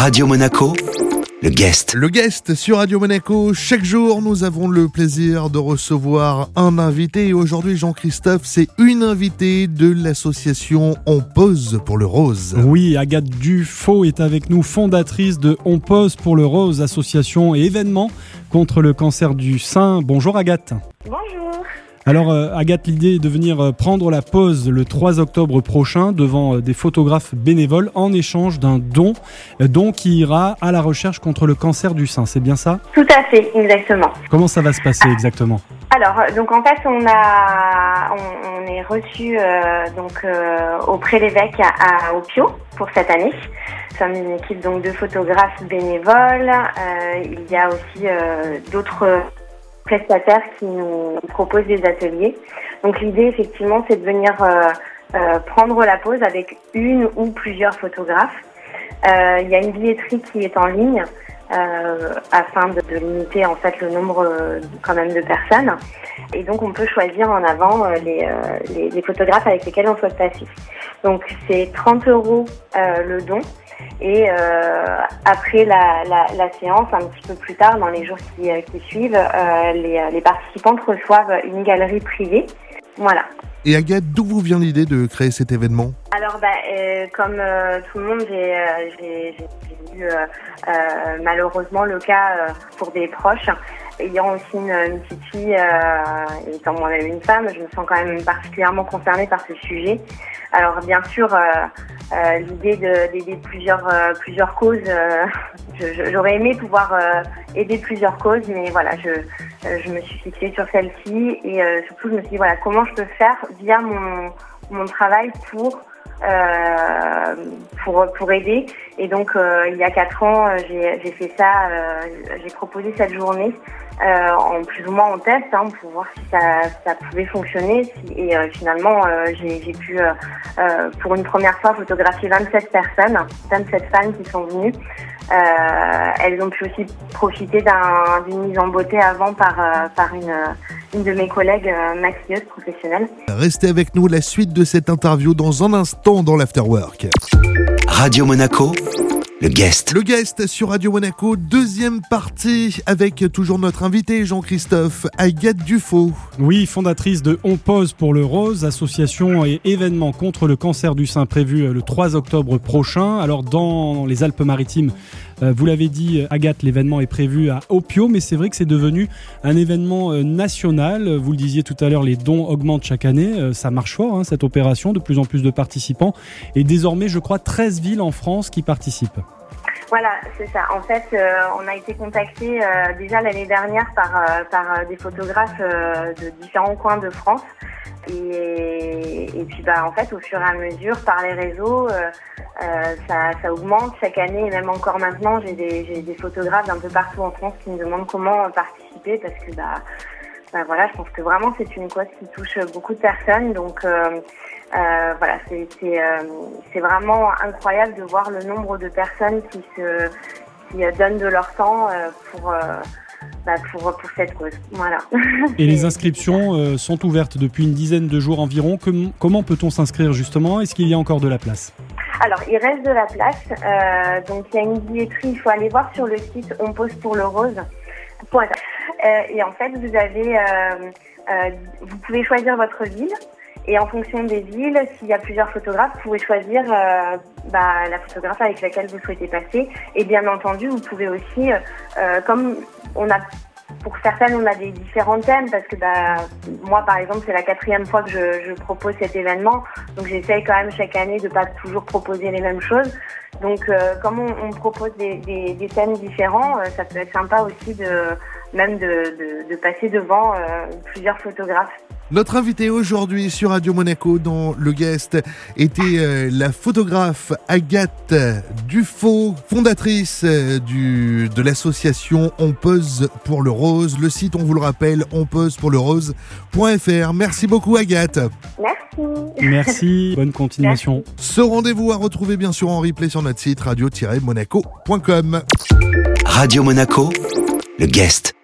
Radio Monaco, le guest. Le guest sur Radio Monaco, chaque jour nous avons le plaisir de recevoir un invité et aujourd'hui Jean-Christophe c'est une invitée de l'association On Pose pour le Rose. Oui, Agathe Dufaux est avec nous, fondatrice de On Pose pour le Rose, association et événement contre le cancer du sein. Bonjour Agathe. Bonjour. Alors euh, Agathe, l'idée est de venir euh, prendre la pause le 3 octobre prochain devant euh, des photographes bénévoles en échange d'un don, don qui ira à la recherche contre le cancer du sein. C'est bien ça? Tout à fait, exactement. Comment ça va se passer exactement? Alors, donc en fait, on a, on, est reçu donc auprès l'évêque à, Opio pour cette année. Nous sommes une équipe donc de photographes bénévoles. il y a aussi d'autres prestataires qui nous proposent des ateliers. Donc l'idée effectivement c'est de venir euh, euh, prendre la pause avec une ou plusieurs photographes. Euh, il y a une billetterie qui est en ligne afin de, limiter en fait le nombre quand même de personnes. Et donc on peut choisir en avant les, les photographes avec lesquels on souhaite passer. Donc c'est 30 euros le don. Et euh, après la, la, la, séance, un petit peu plus tard, dans les jours qui, euh, qui suivent, euh, les, les participantes reçoivent une galerie privée. Voilà. Et Agathe, d'où vous vient l'idée de créer cet événement? Alors, bah, euh, comme euh, tout le monde, j'ai euh, eu malheureusement le cas pour des proches. Ayant aussi une, une petite fille, étant moi-même une femme, je me sens quand même particulièrement concernée par ce sujet. Alors, bien sûr, euh, l'idée d'aider plusieurs euh, plusieurs causes. Euh, j'aurais aimé pouvoir aider plusieurs causes, mais voilà, je je me suis fixée sur celle-ci et surtout je me suis dit voilà comment je peux faire via mon mon travail pour pour aider. Et donc il y a quatre ans, j'ai j'ai fait ça, j'ai proposé cette journée euh, en plus ou moins en test hein, pour voir si ça, pouvait fonctionner. et euh, finalement, euh, j'ai pu pour une première fois photographier 27 personnes, 27 femmes qui sont venues. elles ont pu aussi profiter d'une mise en beauté avant par, une de mes collègues maquilleuses professionnelles. Restez avec nous, la suite de cette interview dans un instant dans l'Afterwork. Radio Monaco le guest. Le guest sur Radio Monaco, deuxième partie avec toujours notre invité Jean-Christophe Agathe Dufaux. Oui, fondatrice de On Pose pour le Rose, association et événement contre le cancer du sein prévu euh, le 3 octobre prochain. Alors dans les Alpes-Maritimes, vous l'avez dit, Agathe, l'événement est prévu à Opio, mais c'est vrai que c'est devenu un événement euh, national. Vous le disiez tout à l'heure, les dons augmentent chaque année. Ça marche fort, hein, cette opération, de plus en plus de participants. Et désormais, je crois, 13 villes en France qui participent. Voilà, c'est ça. En fait, euh, on a été contacté euh, déjà l'année dernière par, euh, par des photographes de différents coins de France. Et, et, puis, bah, en fait, au fur et à mesure, par les réseaux, ça, ça, augmente chaque année. Et même encore maintenant, j'ai des, des, photographes d'un peu partout en France qui me demandent comment participer parce que, bah, bah voilà, je pense que vraiment c'est une cause qui touche beaucoup de personnes. Donc, euh, voilà, euh, c'est vraiment incroyable de voir le nombre de personnes qui se qui euh, donnent de leur temps pour bah, pour, pour, cette cause. Voilà. Et les inscriptions sont ouvertes depuis une dizaine de jours environ. comment peut-on s'inscrire justement? Est-ce qu'il y a encore de la place? Alors, il reste de la place. Euh, donc, il y a une billetterie. Il faut aller voir sur le site on rose. et en fait, vous avez, vous pouvez choisir votre ville. Et en fonction des villes, s'il y a plusieurs photographes, vous pouvez choisir euh, bah, la photographe avec laquelle vous souhaitez passer. Et bien entendu, vous pouvez aussi, euh, comme on a pour certaines, on a des différents thèmes parce que bah, moi, par exemple, c'est la quatrième fois que je, je propose cet événement. Donc, j'essaye quand même chaque année de pas toujours proposer les mêmes choses. Donc, euh, comme on, on propose des, des, des, thèmes différents, euh, ça peut être sympa aussi de même de, de, de passer devant euh, plusieurs photographes. Notre invité aujourd'hui sur Radio Monaco dans le guest était euh, la photographe Agathe Dufaux, fondatrice euh, du, de l'association On Pose pour le Rose. Le site, on vous le rappelle, onposepourlerose.fr. Merci beaucoup Agathe. Merci. Merci, bonne continuation. Ce rendez-vous à retrouver bien sûr en replay sur notre site radio-monaco.com. Radio Monaco, le guest.